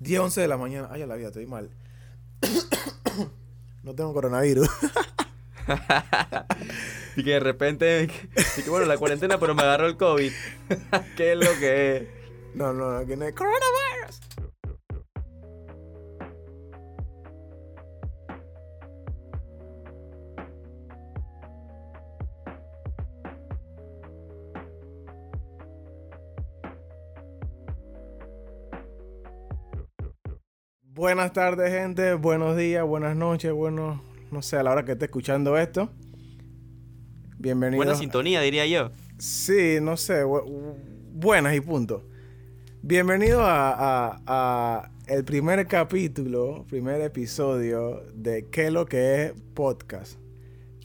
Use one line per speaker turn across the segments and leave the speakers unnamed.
10, 11 de la mañana. Ay, a la vida, estoy mal. no tengo coronavirus.
y que de repente, y que bueno, la cuarentena, pero me agarró el COVID. ¿Qué es lo que es?
No, no, no, que no es coronavirus. Buenas tardes, gente. Buenos días, buenas noches, bueno, no sé, a la hora que esté escuchando esto. Bienvenido.
Buena sintonía, diría yo.
Sí, no sé, buenas y punto. Bienvenido a, a, el primer capítulo, primer episodio de ¿Qué es lo que es podcast?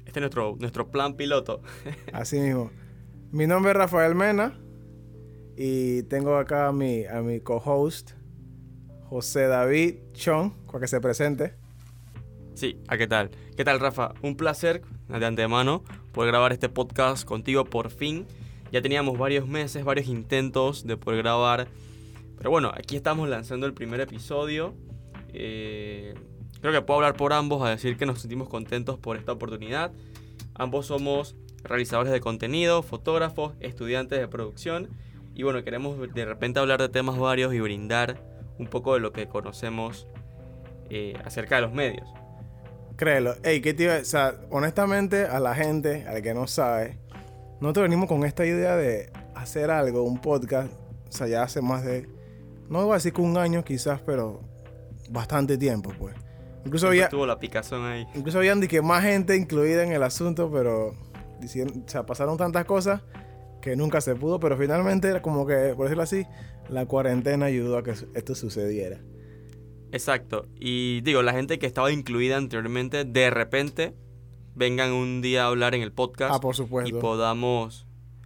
Este es nuestro, nuestro plan piloto.
Así mismo. Mi nombre es Rafael Mena y tengo acá a mi, a mi co-host, José David Chong, para que se presente.
Sí, ¿a qué tal? ¿Qué tal, Rafa? Un placer de antemano poder grabar este podcast contigo por fin. Ya teníamos varios meses, varios intentos de poder grabar. Pero bueno, aquí estamos lanzando el primer episodio. Eh, creo que puedo hablar por ambos a decir que nos sentimos contentos por esta oportunidad. Ambos somos realizadores de contenido, fotógrafos, estudiantes de producción. Y bueno, queremos de repente hablar de temas varios y brindar un poco de lo que conocemos eh, acerca de los medios.
Créelo. Ey, ¿qué te O sea, honestamente, a la gente, al que no sabe, nosotros venimos con esta idea de hacer algo, un podcast, o sea, ya hace más de, no voy a decir que un año quizás, pero bastante tiempo, pues.
Incluso había... Tuvo la picazón ahí.
Incluso habían que más gente incluida en el asunto, pero diciendo, o sea, pasaron tantas cosas que nunca se pudo, pero finalmente, como que, por decirlo así, la cuarentena ayudó a que esto sucediera.
Exacto. Y digo, la gente que estaba incluida anteriormente, de repente, vengan un día a hablar en el podcast.
Ah, por supuesto.
Y podamos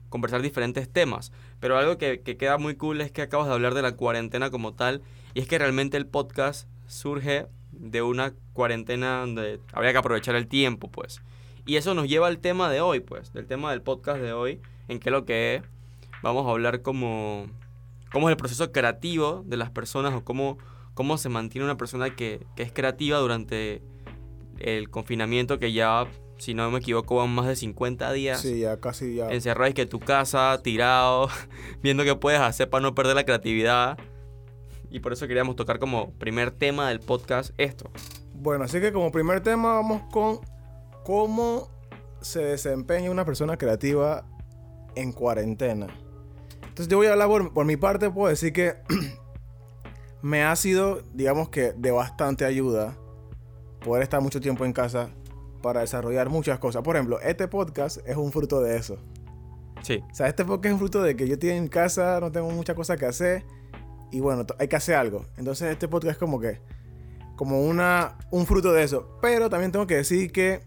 conversar diferentes temas. Pero algo que, que, queda muy cool es que acabas de hablar de la cuarentena como tal. Y es que realmente el podcast surge de una cuarentena donde habría que aprovechar el tiempo, pues. Y eso nos lleva al tema de hoy, pues. Del tema del podcast de hoy. En qué lo que es. Vamos a hablar como... Cómo es el proceso creativo de las personas o cómo cómo se mantiene una persona que, es creativa durante el confinamiento que ya, si no me equivoco, van más de 50 días.
Sí, ya casi ya.
Encerrado que tu casa, tirado, viendo qué puedes hacer para no perder la creatividad. Y por eso queríamos tocar como primer tema del podcast esto.
Bueno, así que como primer tema vamos con cómo se desempeña una persona creativa en cuarentena. Entonces yo voy a hablar por, por mi parte, puedo decir que me ha sido, digamos que, de bastante ayuda poder estar mucho tiempo en casa para desarrollar muchas cosas. Por ejemplo, este podcast es un fruto de eso.
Sí.
O sea, este podcast es un fruto de que yo estoy en casa, no tengo muchas cosas que hacer y bueno, hay que hacer algo. Entonces este podcast es como que, como una, un fruto de eso. Pero también tengo que decir que,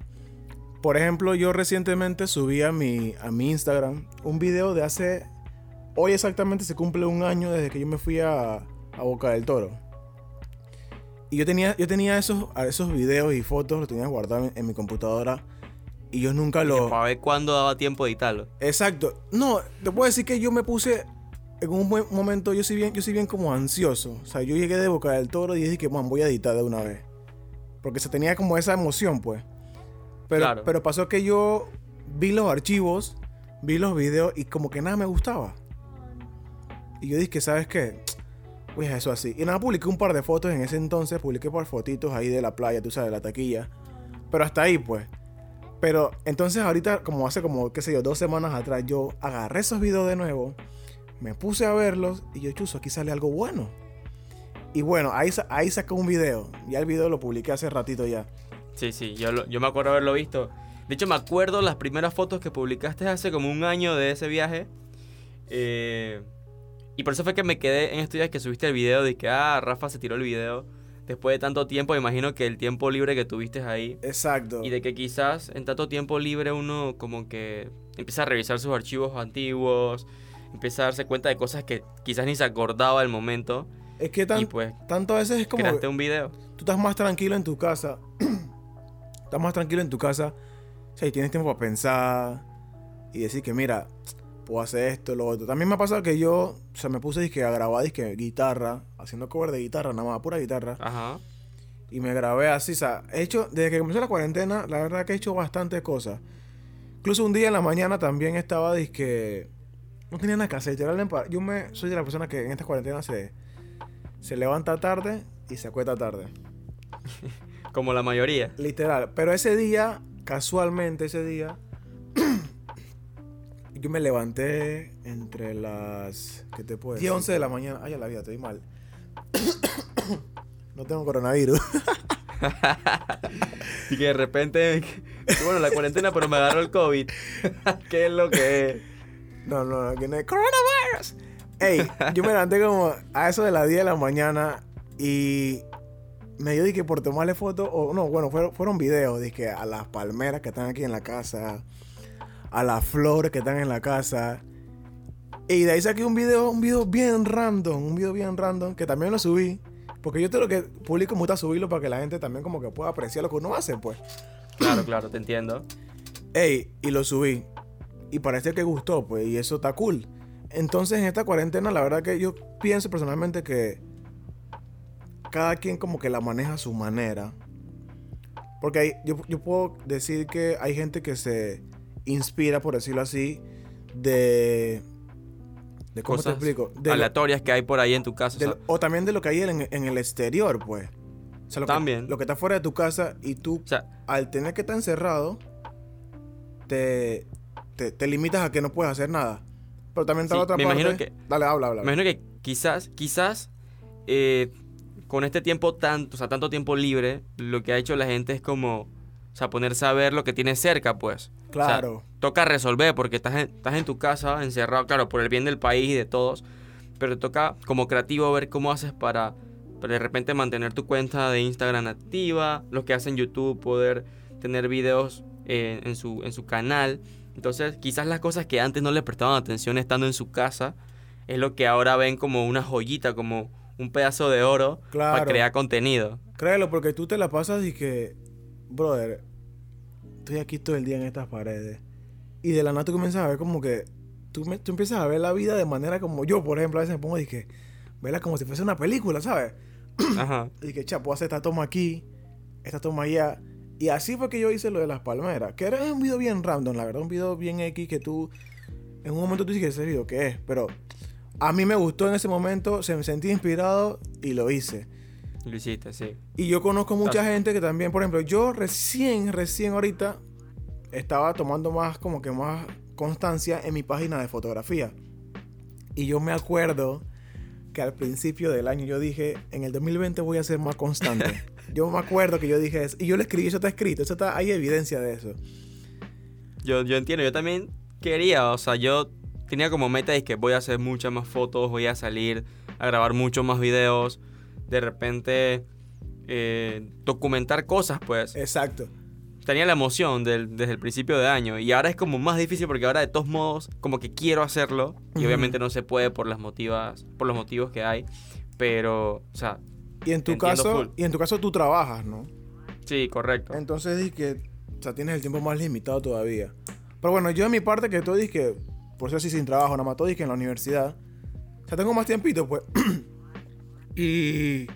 por ejemplo, yo recientemente subí a mi, a mi Instagram un video de hace, hoy exactamente se cumple un año desde que yo me fui a, a Boca del Toro. Y yo tenía, yo tenía esos, esos videos y fotos, los tenía guardados en, mi computadora. Y yo nunca lo.
Para ver cuándo daba tiempo de editarlo.
Exacto. No, te puedo decir que yo me puse. En un momento, yo soy bien, yo soy bien como ansioso. O sea, yo llegué de Boca del Toro y dije que, man, voy a editar de una vez. Porque se tenía como esa emoción, pues. Pero, pero pasó que yo vi los archivos, vi los videos y como que nada me gustaba. Y yo dije, ¿sabes qué? Pues eso así. Y nada, publiqué un par de fotos en ese entonces, publiqué par fotitos ahí de la playa, tú sabes, de la taquilla. Pero hasta ahí, pues. Pero entonces ahorita, como hace como, qué sé yo, dos semanas atrás, yo agarré esos videos de nuevo, me puse a verlos y yo, chuzo, aquí sale algo bueno. Y bueno, ahí, ahí un video. Ya el video lo publiqué hace ratito ya.
Sí, sí, yo, yo me acuerdo haberlo visto. De hecho, me acuerdo las primeras fotos que publicaste hace como un año de ese viaje. Eh, y por eso fue que me quedé en estos días que subiste el video de que, ah, Rafa se tiró el video. Después de tanto tiempo, imagino que el tiempo libre que tuviste ahí.
Exacto.
Y de que quizás en tanto tiempo libre uno como que empieza a revisar sus archivos antiguos, empieza a darse cuenta de cosas que quizás ni se acordaba del momento.
Es que tan, pues, tanto a veces es como...
Creaste un video.
Tú estás más tranquilo en tu casa. estás más tranquilo en tu casa. O sea, y tienes tiempo para pensar y decir que, mira, puedo hacer esto, lo otro. También me ha pasado que yo, o sea, me puse disque, a grabar disque, guitarra, haciendo cover de guitarra, nada más, pura guitarra.
Ajá.
Y me grabé así, o sea, he hecho, desde que comenzó la cuarentena, la verdad que he hecho bastantes cosas. Incluso un día en la mañana también estaba, que no tenía nada que hacer. Yo me, soy de la persona que en esta cuarentena se, se levanta tarde y se acuesta tarde.
Como la mayoría.
Literal. Pero ese día, casualmente ese día, yo me levanté entre las. ¿Qué te puedo decir? 10, 11 de la mañana. Ay, ya la vida, estoy mal. no tengo coronavirus.
y que de repente. Bueno, la cuarentena, pero me agarró el COVID. ¿Qué es lo que es?
No, no, no, que no es coronavirus. Ey, yo me levanté como a eso de las 10 de la mañana y me dio que por tomarle fotos, o no, bueno, fueron, fueron videos, que a las palmeras que están aquí en la casa, a las flores que están en la casa. Y de ahí saqué un video, un video bien random, un video bien random, que también lo subí. Porque yo tengo que publico me gusta subirlo para que la gente también como que pueda apreciar lo que uno hace, pues.
Claro, claro, te entiendo.
Ey, y lo subí. Y parece que gustó, pues, y eso está cool. Entonces, en esta cuarentena, la verdad que yo pienso personalmente que cada quien como que la maneja a su manera. Porque yo, yo puedo decir que hay gente que se inspira, por decirlo así, de...
de ¿Cómo Cosas te explico? De aleatorias que hay por ahí en tu casa.
o, también de lo que hay en, el exterior, pues. O lo
también.
Que, lo que está fuera de tu casa y tú, al tener que estar encerrado, te, te, limitas a que no puedes hacer nada. Pero también está la otra
me
parte.
Imagino que,
Dale, habla, habla.
Me imagino que quizás, quizás, eh, con este tiempo tanto, o sea, tanto tiempo libre, lo que ha hecho la gente es como o sea, ponerse a ver lo que tienes cerca, pues.
Claro.
toca resolver porque estás en, estás en tu casa, encerrado, claro, por el bien del país y de todos. Pero te toca como creativo ver cómo haces para, de repente mantener tu cuenta de Instagram activa, los que hacen YouTube, poder tener videos eh, en, su, en su canal. Entonces, quizás las cosas que antes no le prestaban atención estando en su casa, es lo que ahora ven como una joyita, como un pedazo de oro para crear contenido.
Créelo, porque tú te la pasas y que brother, estoy aquí todo el día en estas paredes. Y de la nada tú comienzas a ver como que, tú, me, tú empiezas a ver la vida de manera como yo, por ejemplo, a veces me pongo y que, verla como si fuese una película, ¿sabes?
Ajá.
y que, chapo, hace esta toma aquí, esta toma allá. Y así fue que yo hice lo de las palmeras, que era un video bien random, la verdad, un video bien X que tú, en un momento tú dices, ese video, ¿qué es? Pero a mí me gustó en ese momento, se me sentí inspirado y lo hice.
Lo hiciste, sí.
Y yo conozco mucha gente que también, por ejemplo, yo recién, recién ahorita estaba tomando más, como que más constancia en mi página de fotografía. Y yo me acuerdo que al principio del año yo dije, en el 2020 voy a ser más constante. yo me acuerdo que yo dije eso. Y yo lo escribí, eso está escrito, eso está, hay evidencia de eso.
Yo, yo entiendo, yo también quería, o sea, yo tenía como meta de que voy a hacer muchas más fotos, voy a salir a grabar muchos más videos de repente eh, documentar cosas, pues.
Exacto.
Tenía la emoción desde el principio de año y ahora es como más difícil porque ahora de todos modos como que quiero hacerlo y obviamente no se puede por las motivas, por los motivos que hay, pero, o sea,
y en tu caso, y en tu caso tú trabajas, ¿no?
Sí, correcto.
Entonces di que, o sea, tienes el tiempo más limitado todavía. Pero bueno, yo en mi parte que tú que por ser así sin trabajo, nada más todo que en la universidad, o sea, tengo más tiempito, pues Y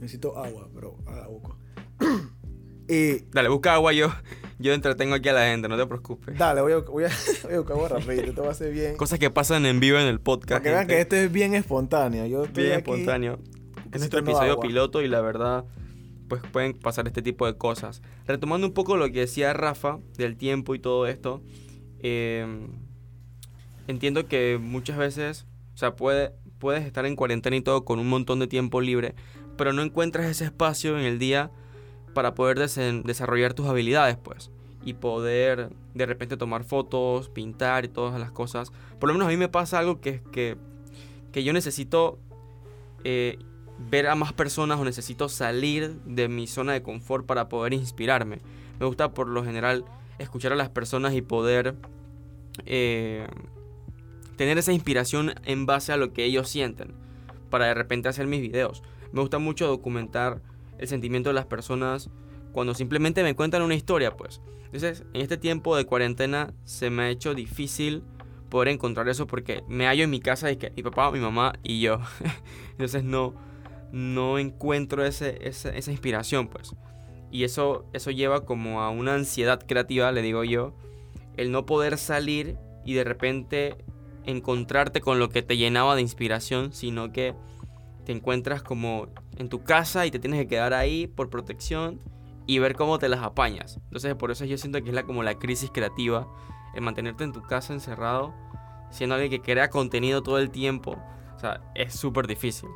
necesito agua, pero a la boca.
y dale, busca agua yo. Yo entretengo aquí a la gente, no te preocupes.
Dale, voy a, voy a, buscar agua rápido, esto va a ser bien.
Cosas que pasan en vivo en el podcast.
Para que vean que esto es bien espontáneo. Yo
bien espontáneo. Es nuestro episodio piloto y la verdad, pues pueden pasar este tipo de cosas. Retomando un poco lo que decía Rafa del tiempo y todo esto, em, entiendo que muchas veces, o sea, puede, puedes estar en cuarentena y todo con un montón de tiempo libre, pero no encuentras ese espacio en el día para poder desarrollar tus habilidades, pues. Y poder de repente tomar fotos, pintar y todas las cosas. Por lo menos a mí me pasa algo que es que, que yo necesito eh, ver a más personas o necesito salir de mi zona de confort para poder inspirarme. Me gusta por lo general escuchar a las personas y poder eh, tener esa inspiración en base a lo que ellos sienten para de repente hacer mis videos. Me gusta mucho documentar el sentimiento de las personas cuando simplemente me cuentan una historia, pues. Entonces, en este tiempo de cuarentena se me ha hecho difícil poder encontrar eso porque me hallo en mi casa y que mi papá, mi mamá y yo. Entonces no, no encuentro ese, ese, esa inspiración, pues. Y eso, eso lleva como a una ansiedad creativa, le digo yo, el no poder salir y de repente encontrarte con lo que te llenaba de inspiración, sino que te encuentras como en tu casa y te tienes que quedar ahí por protección y ver cómo te las apañas. Entonces por eso yo siento que es la, como la crisis creativa, el mantenerte en tu casa encerrado, siendo alguien que crea contenido todo el tiempo. O sea, es súper difícil.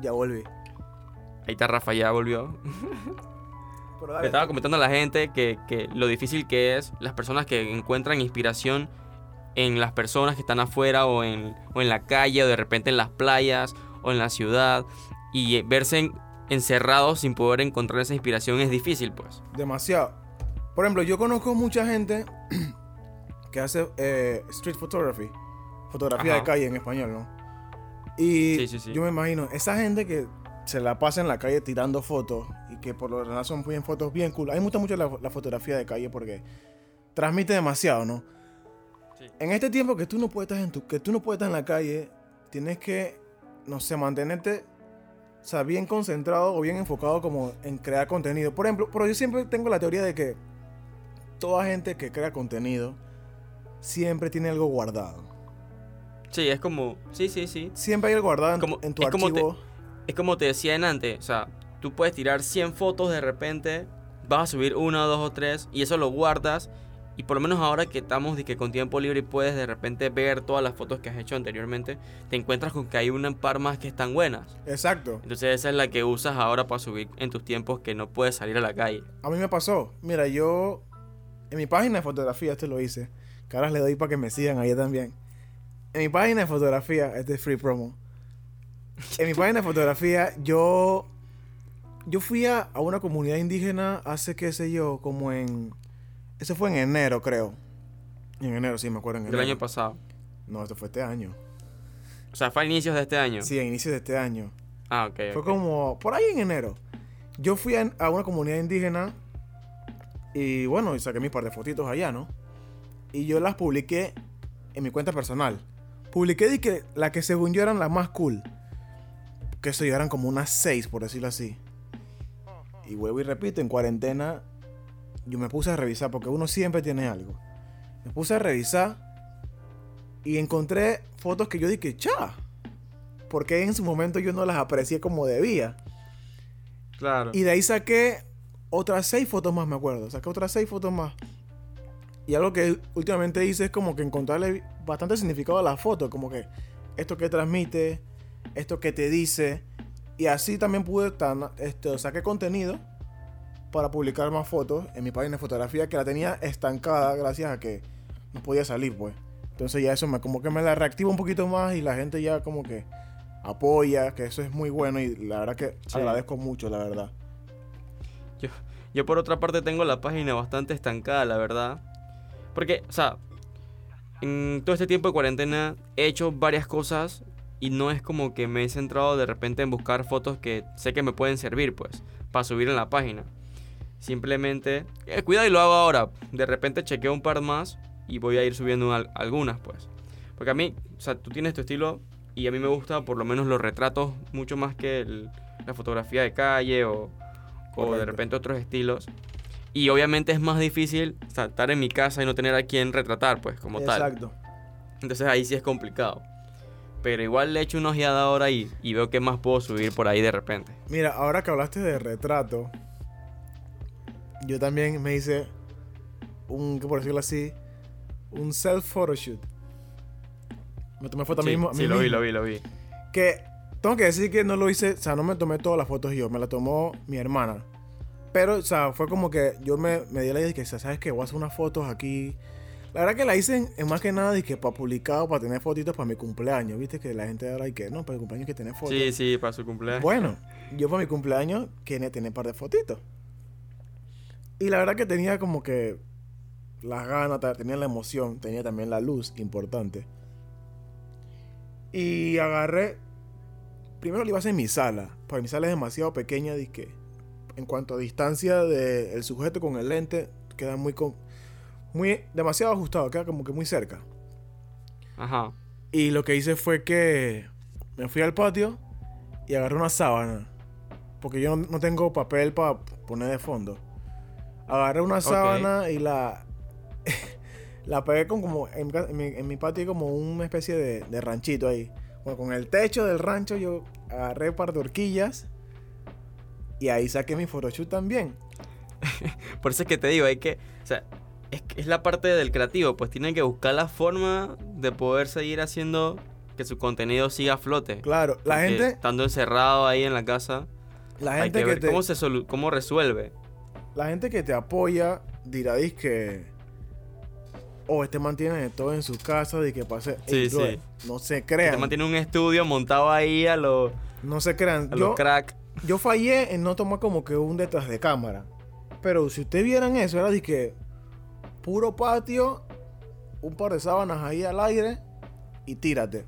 Ya volví.
Ahí está Rafa, ya volvió. Le estaba comentando a la gente que, que, lo difícil que es las personas que encuentran inspiración en las personas que están afuera o en, o en la calle o de repente en las playas o en la ciudad y verse encerrados sin poder encontrar esa inspiración es difícil pues.
Demasiado. Por ejemplo, yo conozco mucha gente que hace eh, street photography, fotografía
Ajá.
de calle en español, ¿no? Y
Sí, sí, sí.
yo me imagino, esa gente que se la pasa en la calle tirando fotos y que por lo general son bien fotos bien cool. A mí me gusta mucho la, la fotografía de calle porque transmite demasiado, ¿no? En este tiempo que tú no puedes estar en tu, que tú no puedes estar en la calle, tienes que, no sé, mantenerte, o sea, bien concentrado o bien enfocado como en crear contenido. Por ejemplo, pero yo siempre tengo la teoría de que toda gente que crea contenido siempre tiene algo guardado.
Sí, es como, sí, sí, sí.
Siempre hay algo guardado en,
Como-
en tu
es como te-
archivo.
Es como te decía en antes, o sea, tú puedes tirar 100 fotos de repente, vas a subir una, dos o tres y eso lo guardas y por lo menos ahora que estamos que con tiempo libre y puedes de repente ver todas las fotos que has hecho anteriormente, te encuentras con que hay una par más que están buenas.
Exacto.
Entonces esa es la que usas ahora para subir en tus tiempos que no puedes salir a la calle.
A mí me pasó. Mira, yo en mi página de fotografía, esto lo hice. Que ahora le doy para que me sigan ahí también. En mi página de fotografía, este es free promo. En mi página de fotografía, yo. Yo fui a, a una comunidad indígena hace, qué sé yo, como en. Eso fue en enero, creo. En enero, sí, me acuerdo. En
Del
enero.
año pasado.
No, esto fue este año.
O sea, fue a inicios de este año.
Sí, a inicios de este año.
Ah, ok.
Fue como por ahí en enero. Yo fui a, a una comunidad indígena y bueno, y saqué mis par de fotitos allá, ¿no? Y yo las publiqué en mi cuenta personal. Publiqué de que la que según yo eran las más cool. Que eso eran como unas seis, por decirlo así. Y vuelvo y repito, en cuarentena yo me puse a revisar porque uno siempre tiene algo. Me puse a revisar y encontré fotos que yo dije, cha. Porque en su momento yo no las aprecié como debía.
Claro.
Y de ahí saqué otras seis fotos más, me acuerdo. Saqué otras seis fotos más. Y algo que últimamente hice es como que encontrarle bastante significado a la foto. Como que esto que transmite, esto que te dice. Y así también pude, tan, este, saqué contenido para publicar más fotos en mi página de fotografía que la tenía estancada gracias a que no podía salir, pues. Entonces ya eso me como que me la reactiva un poquito más y la gente ya como que apoya, que eso es muy bueno y la verdad que
Sí.
agradezco mucho, la verdad.
Yo, yo por otra parte tengo la página bastante estancada, la verdad. Porque, o sea, en todo este tiempo de cuarentena he hecho varias cosas y no es como que me he centrado de repente en buscar fotos que sé que me pueden servir, pues, para subir en la página. Simplemente, eh, cuidado y lo hago ahora. De repente chequeo un par más y voy a ir subiendo al- algunas, pues. Porque a mí, o sea, tú tienes tu estilo y a mí me gusta por lo menos los retratos mucho más que el- la fotografía de calle o, o de repente otros estilos. Y obviamente es más difícil o sea, estar en mi casa y no tener a quien retratar, pues, como tal.
Exacto.
Entonces ahí sí es complicado. Pero igual le echo una ojeada ahora y, y veo qué más puedo subir por ahí de repente.
Mira, ahora que hablaste de retrato, yo también me hice un, por decirlo así, un self photoshoot. Me tomé foto a mí
sí,
mismo.
sí, lo vi, lo vi, lo vi.
Que tengo que decir que no lo hice, o sea, no me tomé todas las fotos yo, me las tomó mi hermana. Pero, o sea, fue como que yo me, me di la idea de que, ¿sabes qué? Voy a hacer unas fotos aquí. La verdad que la hice en, más que nada de que para publicar o para tener fotitos para mi cumpleaños. Viste que la gente ahora y que no, para el cumpleaños hay que tener fotos.
Sí, sí, para su cumpleaños.
Bueno, yo para mi cumpleaños quería tener un par de fotitos. Y la verdad que tenía como que las ganas, tenía la emoción, tenía también la luz importante. Y agarré. Primero lo iba a hacer en mi sala. Porque mi sala es demasiado pequeña. que en cuanto a distancia del sujeto con el lente, queda muy, con- muy demasiado ajustado, queda como que muy cerca.
Ajá.
Y lo que hice fue que me fui al patio y agarré una sábana. Porque yo no, no tengo papel para poner de fondo. Agarré una sábana y la. la pegué con como. En en mi- en mi patio hay como una especie de, de ranchito ahí. Bueno, con el techo del rancho yo agarré un par de horquillas. Y ahí saqué mi photoshoot también.
Por eso es que te digo, hay que. O sea, es, es la parte del creativo, pues tienen que buscar la forma de poder seguir haciendo que su contenido siga a flote.
Claro, la
Porque
gente.
Estando encerrado ahí en la casa,
La
hay
gente
que
que,
ver
te.
cómo, se cómo resuelve.
La gente que te apoya dirá que o este mantiene todo en su casa de que pase
Sí, sí.
no se
Que
crean
te mantiene un estudio montado ahí a los
no se crean
a
yo,
los crack.
yo fallé en no tomar como que un detrás de cámara pero si ustedes vieran eso era de que puro patio un par de sábanas ahí al aire y tírate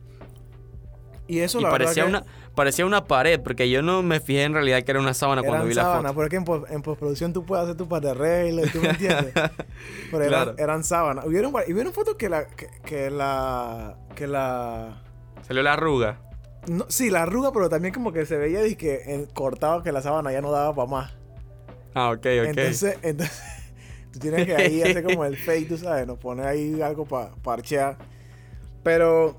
y eso
Y
la
parecía
verdad
una, parecía una pared, porque yo no me fijé en realidad que era una sábana cuando vi la foto.
pero es que en, pos- en postproducción tú puedes hacer tu par de reglas ¿tú me entiendes? Pero eran,
Claro.
eran sábanas. Hubieron, y hubieron fotos que la. Que, que la. Que la.
Salió la arruga.
No, sí, la arruga, pero también como que se veía y que eh, cortaba que la sábana ya no daba para más.
Ah, ok, ok.
Entonces, entonces tú tienes que ahí hacer como el fake, tú sabes, nos pone ahí algo para parchear. Pero,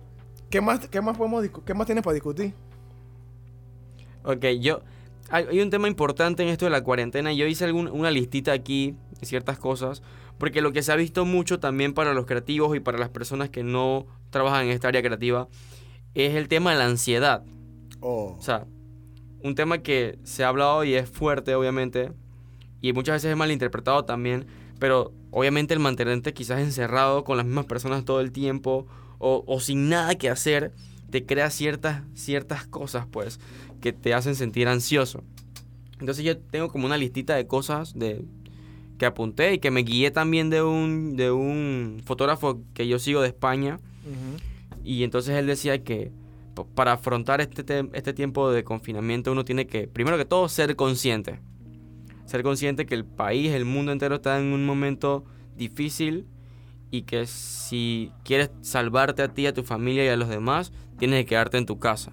¿qué más, qué más podemos qué más tienes para discutir?
Ok, yo. Hay, hay un tema importante en esto de la cuarentena. Yo hice algún- una listita aquí de ciertas cosas. Porque lo que se ha visto mucho también para los creativos y para las personas que no trabajan en esta área creativa es el tema de la ansiedad.
Oh,
O sea, un tema que se ha hablado y es fuerte, obviamente. Y muchas veces es malinterpretado también. Pero obviamente el mantenerte quizás encerrado con las mismas personas todo el tiempo o, o sin nada que hacer te crea ciertas, ciertas cosas, pues, que te hacen sentir ansioso. Entonces yo tengo como una listita de cosas de, que apunté y que me guié también de un, de un fotógrafo que yo sigo de España. Y entonces él decía que para afrontar este, este tiempo de confinamiento uno tiene que, primero que todo, ser consciente. Ser consciente que el país, el mundo entero está en un momento difícil y que si quieres salvarte a ti, a tu familia y a los demás, tienes que quedarte en tu casa.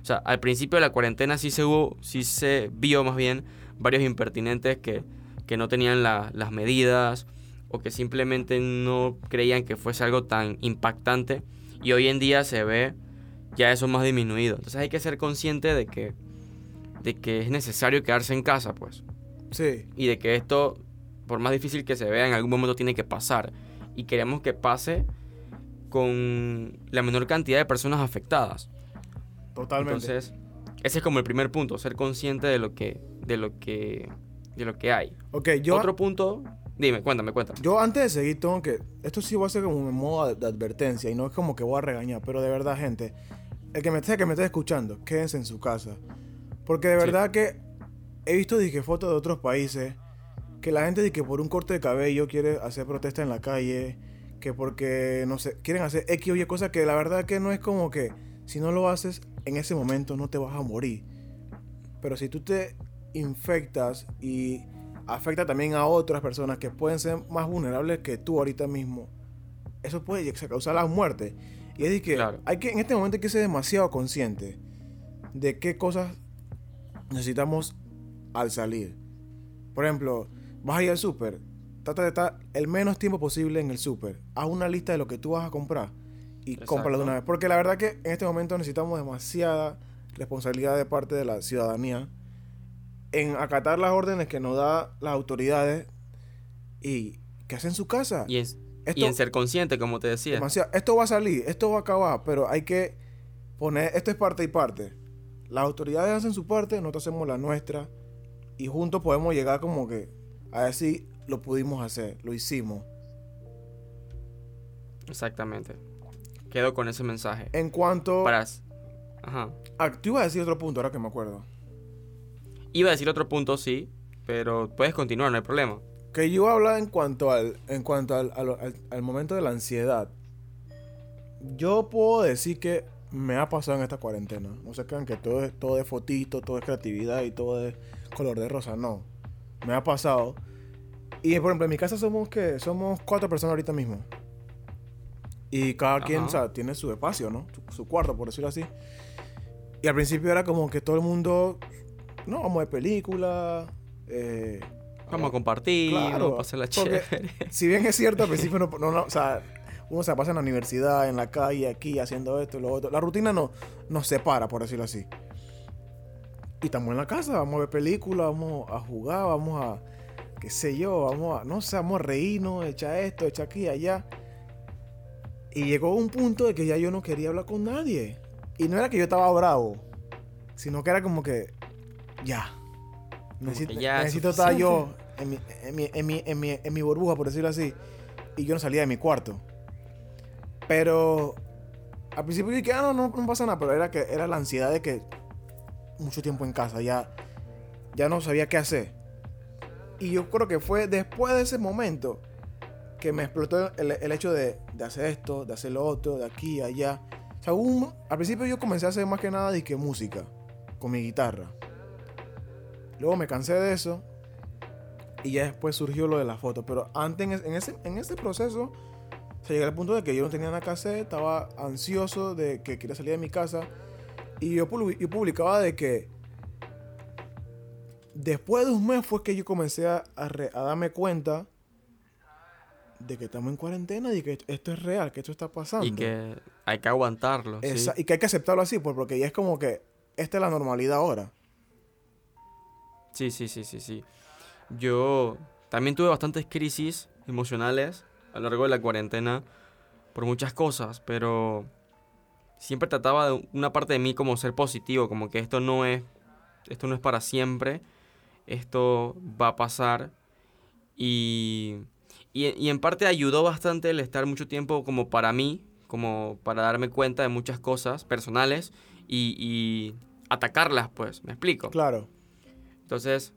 O sea, al principio de la cuarentena sí se, hubo, sí se vio más bien varios impertinentes que, que no tenían la- las medidas o que simplemente no creían que fuese algo tan impactante y hoy en día se ve ya eso más disminuido. Entonces hay que ser consciente de que, de que es necesario quedarse en casa, pues.
Sí,
Y de que esto, por más difícil que se vea, en algún momento tiene que pasar. Y queremos que pase con la menor cantidad de personas afectadas.
totalmente.
Entonces, ese es como el primer punto, ser consciente de lo que, de lo que, de lo que hay.
ok, yo,
Otro punto, dime, cuéntame, cuéntame.
yo antes de seguir tengo que... Esto sí va a ser como en modo de, advertencia y no es como que voy a regañar, pero de verdad, gente, el que me esté, que me esté escuchando, quédense en su casa. Porque de
Sí.
verdad que he visto dije, fotos de otros países que la gente dice que por un corte de cabello quiere hacer protesta en la calle, que porque, no sé, quieren hacer X o Y cosas que la verdad que no es como que si no lo haces en ese momento no te vas a morir. Pero si tú te infectas y afecta también a otras personas que pueden ser más vulnerables que tú ahorita mismo, eso puede causar la muerte. Y es de que
Claro.
hay que en este momento hay que ser demasiado consciente de qué cosas necesitamos al salir. Por ejemplo, vas a ir al súper, trata de estar el menos tiempo posible en el súper. Haz una lista de lo que tú vas a comprar y
Exacto.
cómpralo de una vez. Porque la verdad que en este momento necesitamos demasiada responsabilidad de parte de la ciudadanía en acatar las órdenes que nos da las autoridades y que hacen en su casa.
Y
Esto-
y en ser consciente, como te decía.
Demasiado. Esto va a salir, esto va a acabar, pero hay que poner, esto es parte y parte. Las autoridades hacen su parte, nosotros hacemos la nuestra y juntos podemos llegar como que a decir, lo pudimos hacer, lo hicimos.
Exactamente. Quedo con ese mensaje.
En cuanto...
Para... Ajá.
Ah, tú ibas a decir otro punto, ahora que me acuerdo.
Iba a decir otro punto, sí, pero puedes continuar, no hay problema.
Que yo hablaba en cuanto al, en cuanto al, al- al- al momento de la ansiedad. Yo puedo decir que me ha pasado en esta cuarentena. No se crean que todo es, todo es fotito, todo es creatividad y todo es color de rosa. No. Me ha pasado. Y por ejemplo, en mi casa somos que somos cuatro personas ahorita mismo. Y cada quien, o sea, tiene su espacio, ¿no? Su, su cuarto, por decirlo así. Y al principio era como que todo el mundo, no, vamos a ver películas. Eh,
Vamos a compartir,
Claro,
vamos a
porque-
chévere.
si bien es cierto, al principio no, no, no, o sea, uno se pasa en la universidad, en la calle, aquí, haciendo esto y lo otro. La rutina no, nos separa, por decirlo así. Y estamos en la casa, vamos a ver películas, vamos a jugar, vamos a, qué sé yo, vamos a, no sé, vamos a reírnos, echar esto, echar aquí, allá. Y llegó un punto de que ya yo no quería hablar con nadie. Y no era que yo estaba bravo, sino que era como que, ya. Necesito,
que ya es
necesito estar yo en mi, en, mi, en, mi, en, mi, en mi burbuja, por decirlo así. Y yo no salía de mi cuarto. Pero al principio dije, ah, no, no, no pasa nada. Pero era que era la ansiedad de que mucho tiempo en casa, ya, ya no sabía qué hacer. Y yo creo que fue después de ese momento que me explotó el, el hecho de, de hacer esto, de hacer lo otro, de aquí, allá. O sea, un- al principio yo comencé a hacer más que nada de que música, con mi guitarra. Luego me cansé de eso y ya después surgió lo de la foto. Pero antes, en, es- en ese, en ese proceso, se llegué al punto de que yo no tenía nada que hacer, estaba ansioso de que quería salir de mi casa. Y yo, yo publicaba de que después de un mes fue que yo comencé a, a re- a darme cuenta de que estamos en cuarentena y que esto es real, que esto está pasando.
Y que hay que aguantarlo. sí.
Y que hay que aceptarlo así, pues, porque ya es como que esta es la normalidad ahora.
Sí, sí, sí, sí, sí. Yo también tuve bastantes crisis emocionales a lo largo de la cuarentena por muchas cosas, pero siempre trataba de una parte de mí como ser positivo, como que esto no es esto no es para siempre, esto va a pasar y y, y en parte ayudó bastante el estar mucho tiempo como para mí, como para darme cuenta de muchas cosas personales y, y atacarlas, pues, ¿me explico?
Claro.
Entonces,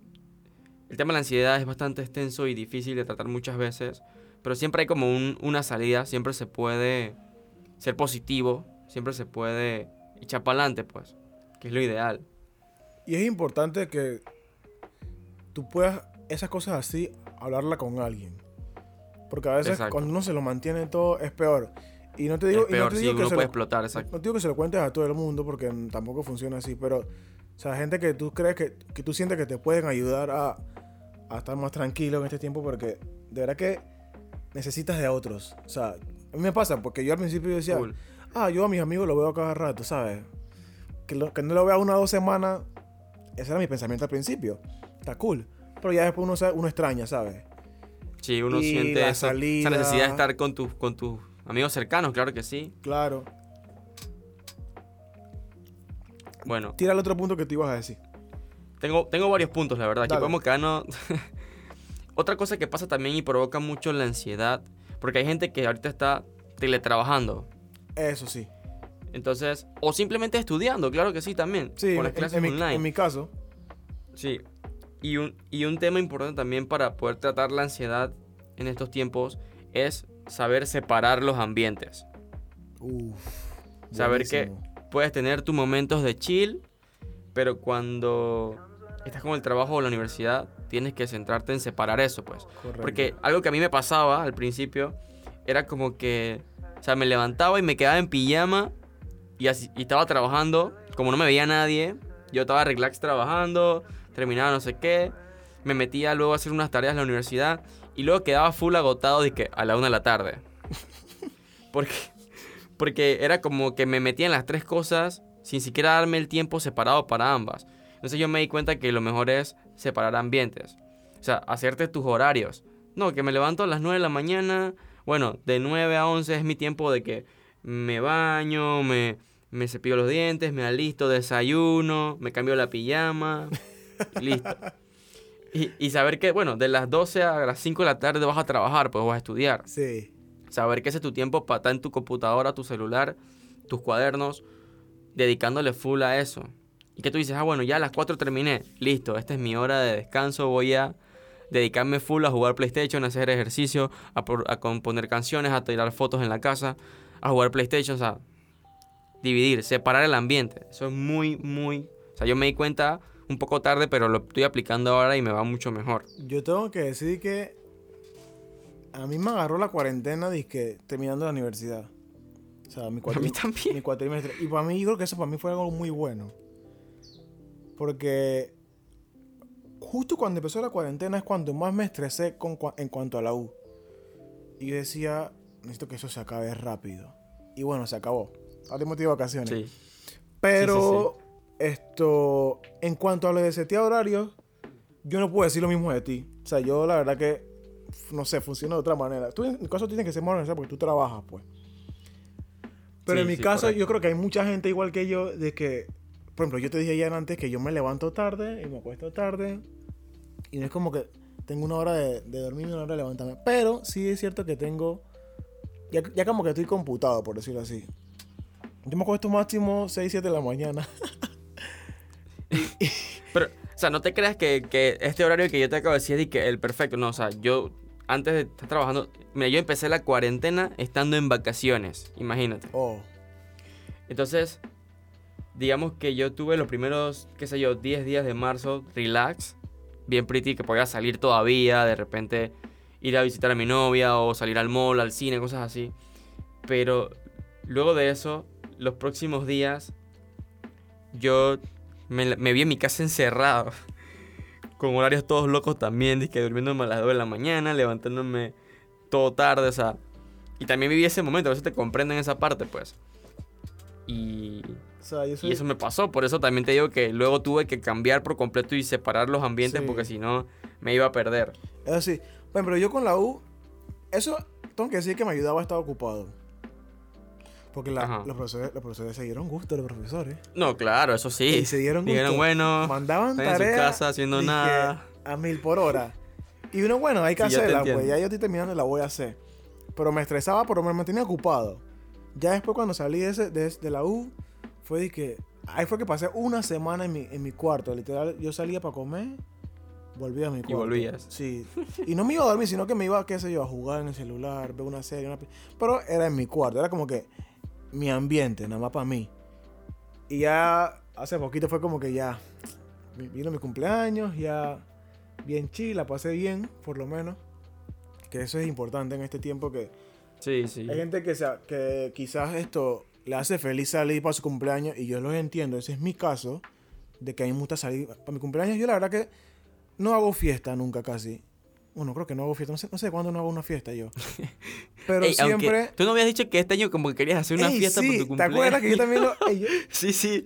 el tema de la ansiedad es bastante extenso y difícil de tratar muchas veces, pero siempre hay como un- una salida, siempre se puede ser positivo, siempre se puede echar para adelante, pues, que es lo ideal.
Y es importante que tú puedas, esas cosas así, hablarla con alguien. Porque a veces
Exacto.
cuando uno se lo mantiene todo es peor. Y no te digo,
es
y no
peor,
te
sí,
digo
uno
que se lo,
explotar, exacto.
no te digo que se lo cuentes a todo el mundo porque tampoco funciona así, pero o sea, gente que tú crees que, que tú sientes que te pueden ayudar a, a estar más tranquilo en este tiempo porque de verdad que necesitas de otros. O sea, a mí me pasa porque yo al principio decía,
Full.
Ah, yo a mis amigos lo veo cada rato, ¿sabes? Que, lo- que no lo vea una o dos semanas, ese era mi pensamiento al principio. Está cool. Pero ya después uno, sabe- uno extraña, ¿sabes?
Sí, uno
Y
siente
salida.
esa necesidad de estar con, tus con tus amigos cercanos, claro que sí.
Claro.
Bueno,
Tira el otro punto que te ibas a decir.
Tengo, tengo varios puntos, la verdad. Aquí podemos quedarnos. Otra cosa que pasa también y provoca mucho la ansiedad, porque hay gente que ahorita está teletrabajando.
Eso sí.
Entonces, o simplemente estudiando, claro que sí, también.
Sí,
con las
en,
clases
en mi,
online.
en mi caso.
Sí. Y un, y un tema importante también para poder tratar la ansiedad en estos tiempos es saber separar los ambientes.
Uf,
Saber que puedes tener tus momentos de chill, pero cuando estás con el trabajo o la universidad, tienes que centrarte en separar eso, pues.
Correcto.
Porque algo que a mí me pasaba al principio era como que, o sea, me levantaba y me quedaba en pijama y, así, y estaba trabajando, como no me veía nadie, yo estaba relax trabajando, terminaba no sé qué, me metía luego a hacer unas tareas en la universidad y luego quedaba full agotado de que a la una de la tarde. Porque, porque era como que me metía en las tres cosas sin siquiera darme el tiempo separado para ambas. Entonces yo me di cuenta que lo mejor es separar ambientes. O sea, hacerte tus horarios. No, que me levanto a las 9 de la mañana. Bueno, de 9 a 11 es mi tiempo de que me baño, me, me cepillo los dientes, me alisto, desayuno, me cambio la pijama. y listo. Y, y saber que, bueno, de las 12 a las 5 de la tarde vas a trabajar, pues vas a estudiar.
Sí.
Saber que ese es tu tiempo para estar en tu computadora, tu celular, tus cuadernos, dedicándole full a eso. Y que tú dices, ah, bueno, ya a las 4 terminé. Listo, esta es mi hora de descanso. Voy a dedicarme full a jugar PlayStation, a hacer ejercicio, a, por- a componer canciones, a tirar fotos en la casa, a jugar PlayStation. O sea, dividir, separar el ambiente. Eso es muy, muy... O sea, yo me di cuenta un poco tarde, pero lo estoy aplicando ahora y me va mucho mejor.
Yo tengo que decir que a mí me agarró la cuarentena que terminando la universidad. O sea, mi,
A mí también.
mi cuatrimestre. Y para mí, yo creo que eso para mí fue algo muy bueno. Porque justo cuando empezó la cuarentena es cuando más me estresé con, en cuanto a la U. Y yo decía, necesito que eso se acabe rápido. Y bueno, se acabó. Tengo de vacaciones.
Sí.
Pero esto, en cuanto a lo de setear horarios, yo no puedo decir lo mismo de ti. O sea, yo la verdad que, no sé, funciona de otra manera. Tú en mi caso tienes que ser más organizado porque tú trabajas, pues. Pero en mi caso,
correcto.
yo creo que hay mucha gente igual que yo de que, por ejemplo, yo te dije ya antes que yo me levanto tarde y me acuesto tarde. Y no es como que tengo una hora de, de dormir y una hora de levantarme. Pero sí es cierto que tengo, ya, ya como que estoy computado, por decirlo así. Yo me acuesto máximo 6, 7 de la mañana.
Pero, o sea, no te creas que, que este horario que yo te acabo de decir es que el perfecto. No, o sea, yo antes de estar trabajando, mira, yo empecé la cuarentena estando en vacaciones, imagínate.
Oh,
Entonces, digamos que yo tuve los primeros, qué sé yo, 10 días de marzo, relax, bien pretty, que podía salir todavía, de repente ir a visitar a mi novia o salir al mall, al cine, cosas así. Pero luego de eso, los próximos días, yo me, me vi en mi casa encerrado. Con horarios todos locos también, dizque durmiéndome a las 2 de la mañana, levantándome todo tarde, o sea. Y también viví ese momento, a veces te comprenden esa parte, pues. Y,
o sea, yo soy...
y eso me pasó, por eso también te digo que luego tuve que cambiar por completo y separar los ambientes
Sí.
porque si no me iba a perder.
Eso sí. Bueno, pero yo con la U, eso tengo que decir que me ayudaba a estar ocupado. Porque la- los, profesores, los profesores se dieron gusto, los profesores.
No, claro, eso sí.
Y se dieron gusto.
Dijeron, bueno,
Mandaban
están en su
tareas
casa haciendo nada.
a mil por hora. Y uno, bueno, hay que
Sí,
hacerla, pues ya yo estoy terminando y la voy a hacer. Pero me estresaba, pero me mantenía ocupado. Ya después cuando salí de, ese- de, de la U, fue de que... Ahí fue que pasé una semana en mi, en mi cuarto. Literal, yo salía para comer, volvía a mi cuarto.
volvías.
Sí. Y no me iba a dormir, sino que me iba, qué sé yo, a jugar en el celular, ver una serie. una pe- Pero era en mi cuarto, era como que mi ambiente, nada más para mí. Y ya hace poquito fue como que ya vi- vino mi cumpleaños, ya bien chill, la pasé bien, por lo menos. Que eso es importante en este tiempo que
Sí, sí.
hay gente que, sea, que quizás esto le hace feliz salir para su cumpleaños y yo lo entiendo, ese es mi caso, de que a mí me gusta salir para mi cumpleaños. Yo la verdad que no hago fiesta nunca casi. Bueno, creo que no hago fiesta, no sé, no sé cuándo no hago una fiesta yo. Pero
Ey,
siempre...
Tú no habías dicho que este año como que querías hacer una
Ey,
fiesta
sí,
por tu
¿Te
cumpleaños.
acuerdas que yo también lo... ey, yo-
Sí, sí.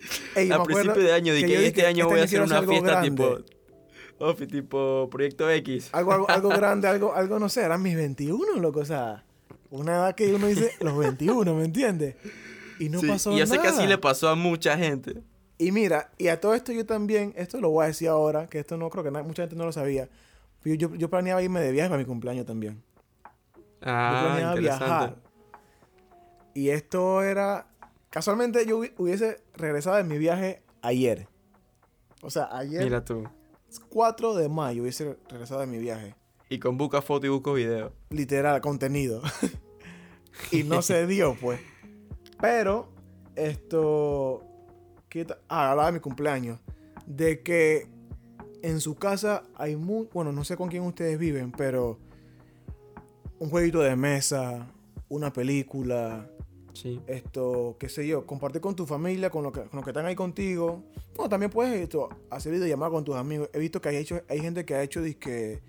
a principio de año, de
que
este
dije,
año voy a hacer una fiesta
grande.
tipo. Tipo Proyecto X.
algo, algo, algo grande, algo, algo, no sé, eran mis 21, loco, o sea, una edad que uno dice los 21, ¿me entiendes? Y no
Sí,
pasó
y yo sé
nada.
que así le pasó a mucha gente.
Y mira, y a todo esto yo también, esto lo voy a decir ahora, que esto no creo que mucha gente no lo sabía. Yo, yo, yo planeaba irme de viaje para mi cumpleaños también. yo
Ah,
planeaba
interesante.
viajar. Y esto era. Casualmente yo hubi- hubiese regresado de mi viaje ayer. O sea, ayer,
Mira tú.
4 de mayo, hubiese regresado de mi viaje.
Y con busca foto y busco video.
literal, contenido. y no se dio, pues. Pero, esto. ¿qué ta- Ah, hablaba de mi cumpleaños. De que en su casa hay muy. Bueno, no sé con quién ustedes viven, pero. Un jueguito de mesa, una película,
Sí.
esto, qué sé yo, compartir con tu familia, con los que, con los que están ahí contigo. Bueno, también puedes esto, hacer videollamadas con tus amigos. He visto que hay, hecho, hay gente que ha hecho disque,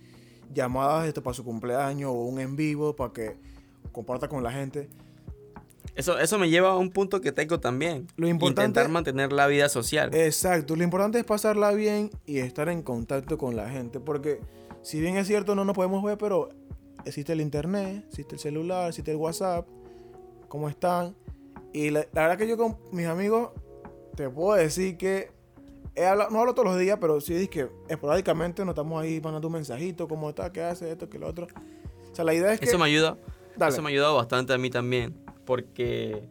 llamadas esto para su cumpleaños o un en vivo para que comparta con la gente.
Eso, eso me lleva a un punto que tengo también.
Lo importante-
Intentar mantener la vida social.
Exacto, lo importante es pasarla bien y estar en contacto con la gente. Porque si bien es cierto, no nos podemos ver, pero existe el internet, existe el celular, existe el WhatsApp, cómo están. Y la, la verdad que yo con mis amigos te puedo decir que he hablado- no hablo todos los días, pero sí es que esporádicamente nos estamos ahí mandando un mensajito, cómo está, qué hace, esto, que lo otro. O sea, la idea es que...
Eso me ayuda.
Dale.
Eso me ha ayudado bastante a mí también. Porque,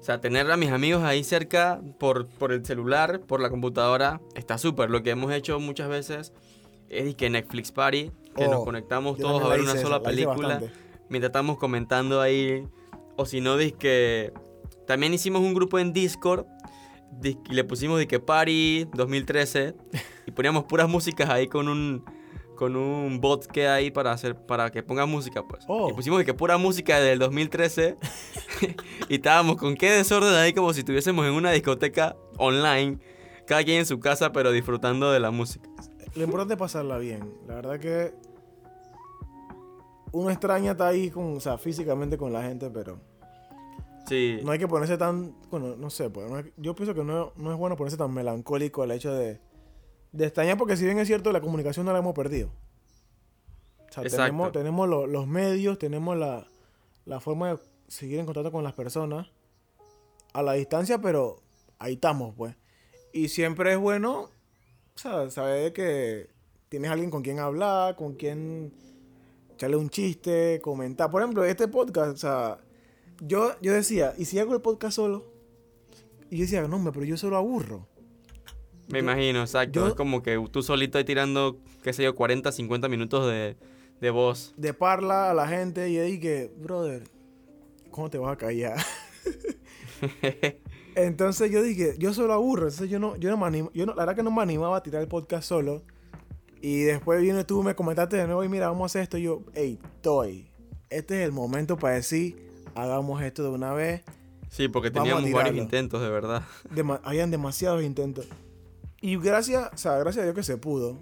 o sea, tener a mis amigos ahí cerca por, por el celular, por la computadora, está súper. Lo que hemos hecho muchas veces es que Netflix Party, que
Oh,
nos conectamos
yo
todos a ver una sola película. Mientras estamos comentando ahí. O si no, que También hicimos un grupo en Discord. Y le pusimos Disque Party 2013. Y poníamos puras músicas ahí con un. Con un bot que hay para hacer para que ponga música, pues.
Oh.
Y pusimos que pura música del 2013 y estábamos con qué desorden ahí como si estuviésemos en una discoteca online, cada quien en su casa pero disfrutando de la música.
Lo importante es pasarla bien. La verdad que uno extraña estar ahí con, o sea, físicamente con la gente, pero
Sí.
no hay que ponerse tan, bueno, no sé, pues, no hay- yo pienso que no, no es bueno ponerse tan melancólico al hecho de, de extrañar, porque si bien es cierto, la comunicación no la hemos perdido. O sea,
Exacto.
tenemos, tenemos lo- los medios, tenemos la, la forma de seguir en contacto con las personas a la distancia, pero ahí estamos, pues. Y siempre es bueno, o sea, saber que tienes alguien con quien hablar, con quien echarle un chiste, comentar. Por ejemplo, este podcast, o sea, yo, yo decía, ¿y si hago el podcast solo? Y yo decía, no, hombre, pero yo solo aburro.
Me
Yo-
imagino, exacto.
yo-
es como que tú solito ahí tirando, qué sé yo, 40, 50 minutos de, de voz.
De parla a la gente y ahí que, brother, ¿cómo te vas a callar? Entonces yo dije, yo solo aburro. Entonces yo no, yo no me animo, yo no, la verdad que no me animaba a tirar el podcast solo. Y después vino tú, me comentaste de nuevo y mira, vamos a hacer esto. Y yo, hey, estoy. Este es el momento para decir, hagamos esto de una vez.
sí, porque teníamos varios intentos, de verdad.
Dema- habían demasiados intentos. Y gracias, o sea, gracias a Dios que se pudo.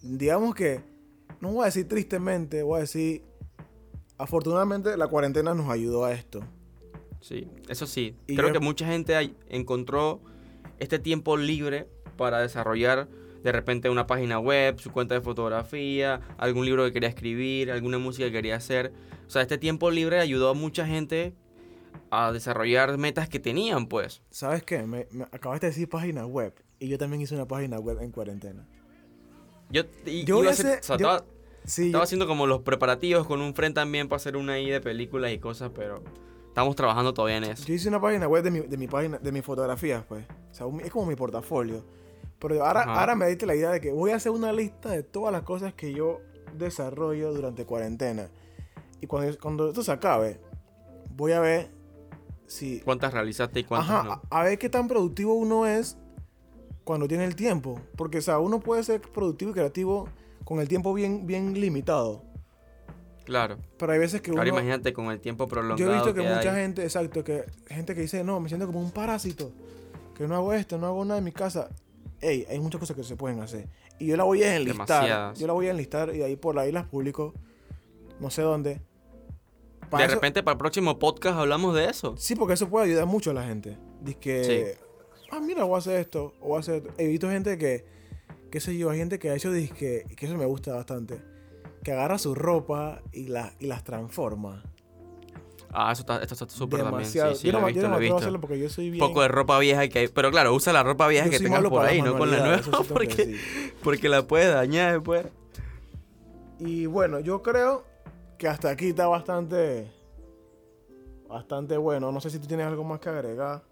Digamos que, no voy a decir tristemente, voy a decir, afortunadamente la cuarentena nos ayudó a esto.
Sí, eso sí.
Y
Creo
yo-
que mucha gente encontró este tiempo libre para desarrollar de repente una página web, su cuenta de fotografía, algún libro que quería escribir, alguna música que quería hacer. O sea, este tiempo libre ayudó a mucha gente a desarrollar metas que tenían, pues.
¿Sabes qué? Me, me acabaste de decir página web. Y yo también hice una página web en cuarentena.
Yo, y-
Yo voy
iba
a
a hacer-
hacer-
o sea,
yo-
estaba,
Sí,
estaba
yo-
haciendo como los preparativos con un friend también para hacer una ahí de películas y cosas, pero estamos trabajando todavía en eso.
Yo hice una página web de mi, de mi página, de mis fotografías, pues. O sea, un- es como mi portafolio. Pero ahora,
Ajá.
ahora me diste la idea de que voy a hacer una lista de todas las cosas que yo desarrollo durante cuarentena. Y cuando, cuando esto se acabe, voy a ver si.
¿Cuántas realizaste y cuántas
Ajá,
no?
a, a ver qué tan productivo uno es cuando tiene el tiempo. Porque, o sea, uno puede ser productivo y creativo con el tiempo bien, bien limitado.
Claro.
Pero hay veces que uno.
Ahora imagínate con el tiempo prolongado.
Yo he visto que, mucha
hay.
gente, exacto, que gente que dice, no, me siento como un parásito, que no hago esto, no hago nada en mi casa. Ey, hay muchas cosas que se pueden hacer. Y yo la voy a enlistar.
Demasiadas.
Yo la voy a enlistar y ahí por ahí las publico, no sé dónde.
De
eso-
repente para el próximo podcast hablamos de eso.
Sí, porque eso puede ayudar mucho a la gente. Dice que, ah, mira, voy a hacer esto, o voy a hacer esto. He visto gente que, qué sé yo, hay gente que ha hecho disque, que eso me gusta bastante, que agarra su ropa y, la, y las transforma.
Ah, eso está, esto está súper también. Sí, sí,
yo no,
lo he
yo
visto,
no
lo he visto.
hacerlo porque yo soy
Un
bien...
poco de ropa vieja que hay. Pero claro, usa la ropa vieja
Yo
que tengas por ahí, no con la nueva.
sí
Porque, porque la puedes dañar después.
Y bueno, yo creo que hasta aquí está bastante. Bastante bueno. No sé si tú tienes algo más que agregar.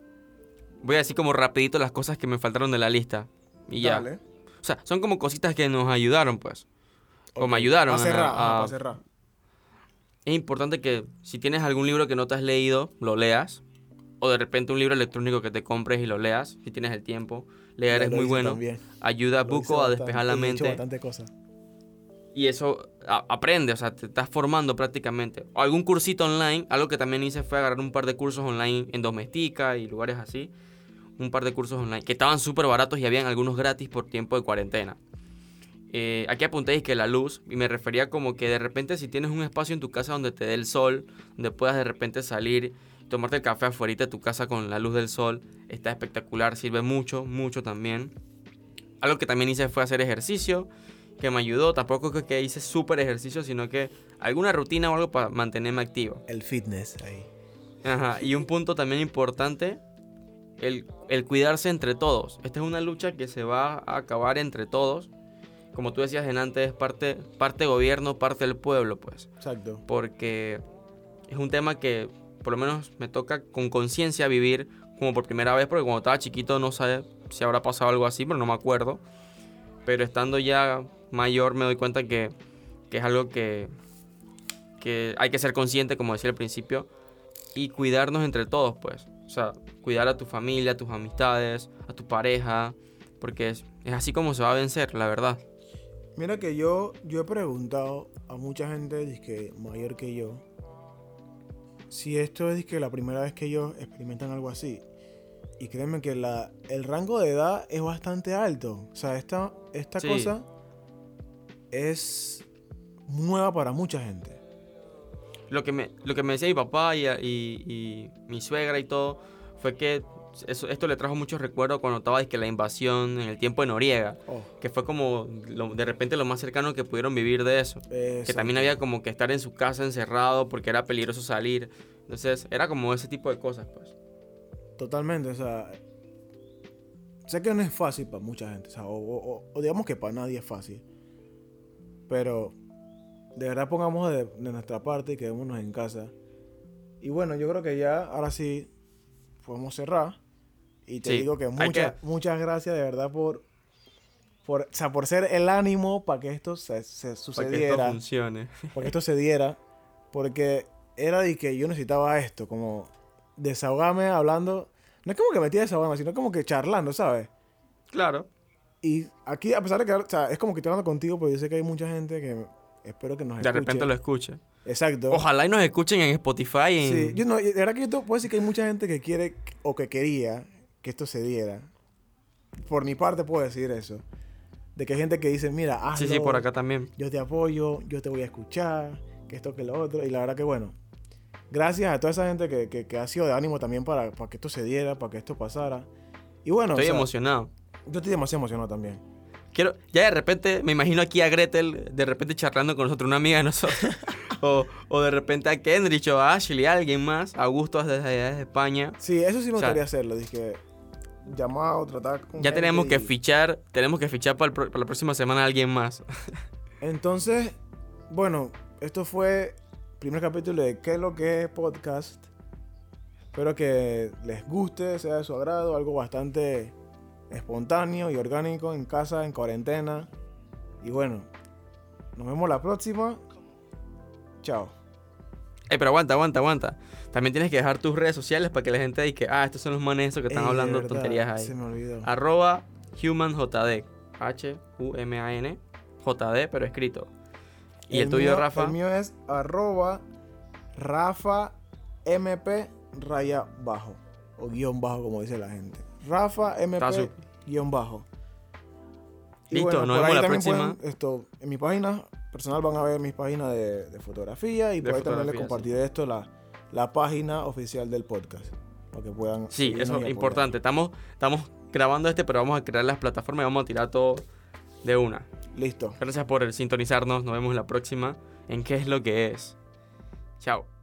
Voy a decir como rapidito las cosas que me faltaron de la lista. Y ya.
Dale.
O sea, son como cositas que nos ayudaron, pues. O me ayudaron.
Para cerrar,
a- a-
para cerrar.
Es importante que si tienes algún libro que no te has leído, lo leas. O de repente un libro electrónico que te compres y lo leas, si tienes el tiempo. Leer
Ya
es muy bueno.
también.
Ayuda
hice
buco a
bastante,
despejar la
he
mente.
bastante cosas.
Y eso a- aprende, o sea, te estás formando prácticamente. O algún cursito online, algo que también hice fue agarrar un par de cursos online en Domestika y lugares así. Un par de cursos online que estaban súper baratos y habían algunos gratis por tiempo de cuarentena. Eh, aquí apuntéis que la luz, y me refería como que de repente si tienes un espacio en tu casa donde te dé el sol, donde puedas de repente salir, tomarte el café afuera de tu casa con la luz del sol, está espectacular, sirve mucho, mucho también. Algo que también hice fue hacer ejercicio, que me ayudó. Tampoco es que hice súper ejercicio, sino que alguna rutina o algo para mantenerme activo.
El fitness ahí.
Ajá. Y un punto también importante, el, el cuidarse entre todos. Esta es una lucha que se va a acabar entre todos. Como tú decías en antes, parte, parte gobierno, parte del pueblo, pues.
Exacto.
Porque es un tema que por lo menos me toca con conciencia vivir como por primera vez, porque cuando estaba chiquito no sé si habrá pasado algo así, pero no me acuerdo. Pero estando ya mayor me doy cuenta que, que es algo que, que hay que ser consciente, como decía al principio, y cuidarnos entre todos, pues. O sea, cuidar a tu familia, a tus amistades, a tu pareja, porque es, es así como se va a vencer, la verdad.
Mira que yo, yo he preguntado a mucha gente mayor que yo si esto es la primera vez que ellos experimentan algo así. Y créeme que la, el rango de edad es bastante alto. O sea, esta, esta
Sí.
cosa es nueva para mucha gente.
Lo que me, lo que me decía mi papá y, y- y mi suegra y todo fue que eso- esto le trajo muchos recuerdos cuando estaba que la invasión en el tiempo de Noriega.
Oh,
Que fue como lo- de repente lo más cercano que pudieron vivir de eso. Que también había como que estar en su casa encerrado porque era peligroso salir. Entonces era como ese tipo de cosas, pues.
Totalmente, o sea. Sé que no es fácil para mucha gente, o, sea, o, o- o digamos que para nadie es fácil. Pero de verdad pongamos de, de nuestra parte y quedémonos en casa. Y bueno, yo creo que ya, ahora sí, podemos cerrar. Y te
Sí,
digo que muchas,
que-
muchas gracias de verdad por, por, o sea, por ser el ánimo para que esto se, se
Para que esto
sucediera
funcione.
porque esto se diera, porque era de que yo necesitaba esto, como desahogarme hablando, no es como que me tira desahogando, sino como que charlando, ¿sabes?
Claro.
Y aquí, a pesar de que, o sea, es como que estoy hablando contigo, pero yo sé que hay mucha gente que espero que nos
De
escuche.
repente lo escuche.
Exacto.
Ojalá y nos escuchen en Spotify. En...
Sí, yo no, de verdad que yo te puedo decir que hay mucha gente que quiere o que quería que esto se diera. Por mi parte puedo decir eso. De que hay gente que dice, mira, hazlo,
sí, sí, por acá también.
yo te apoyo, yo te voy a escuchar, que esto, que lo otro. Y la verdad que bueno, gracias a toda esa gente que, que, que ha sido de ánimo también para, para que esto se diera, para que esto pasara. Y bueno,
Estoy
o sea,
emocionado.
yo estoy demasiado emocionado también.
Quiero, ya de repente, me imagino aquí a Gretel, de repente charlando con nosotros, una amiga de nosotros. o, o de repente a Kendrich o a Ashley, alguien más. Augusto desde desde España.
Sí, eso sí me
O sea,
gustaría hacerlo. Dije, llamado, tratar con
Ya tenemos que
y-
fichar, tenemos que fichar para, el pro- para la próxima semana a alguien más.
Entonces, bueno, esto fue el primer capítulo de ¿Qué es lo que es podcast? Espero que les guste, sea de su agrado, algo bastante espontáneo y orgánico en casa, en cuarentena. Y bueno, nos vemos la próxima. Chao.
Ey, pero aguanta, aguanta, aguanta. También tienes que dejar tus redes sociales para que la gente diga que, ah, estos son los manes esos que están
Ey,
hablando
verdad,
tonterías ahí.
Se me olvidó.
Arroba HumanJD. H-U-M-A-N. J-D, pero escrito. Y el, tuyo,
mío-
Rafa.
El mío es arroba Rafa MP raya bajo. O guion bajo, como dice la gente. Rafa MP. Guion bajo.
Listo, nos vemos la próxima.
pueden, esto, en mi página personal van a ver mis páginas de, de fotografía y
De
por ahí también les
sí.
compartiré esto la, la página oficial del podcast. Para que puedan.
Sí, eso es importante. Estamos, estamos grabando este, pero vamos a crear las plataformas y vamos a tirar todo de una.
Listo.
Gracias por sintonizarnos. Nos vemos la próxima en qué es lo que es. Chao.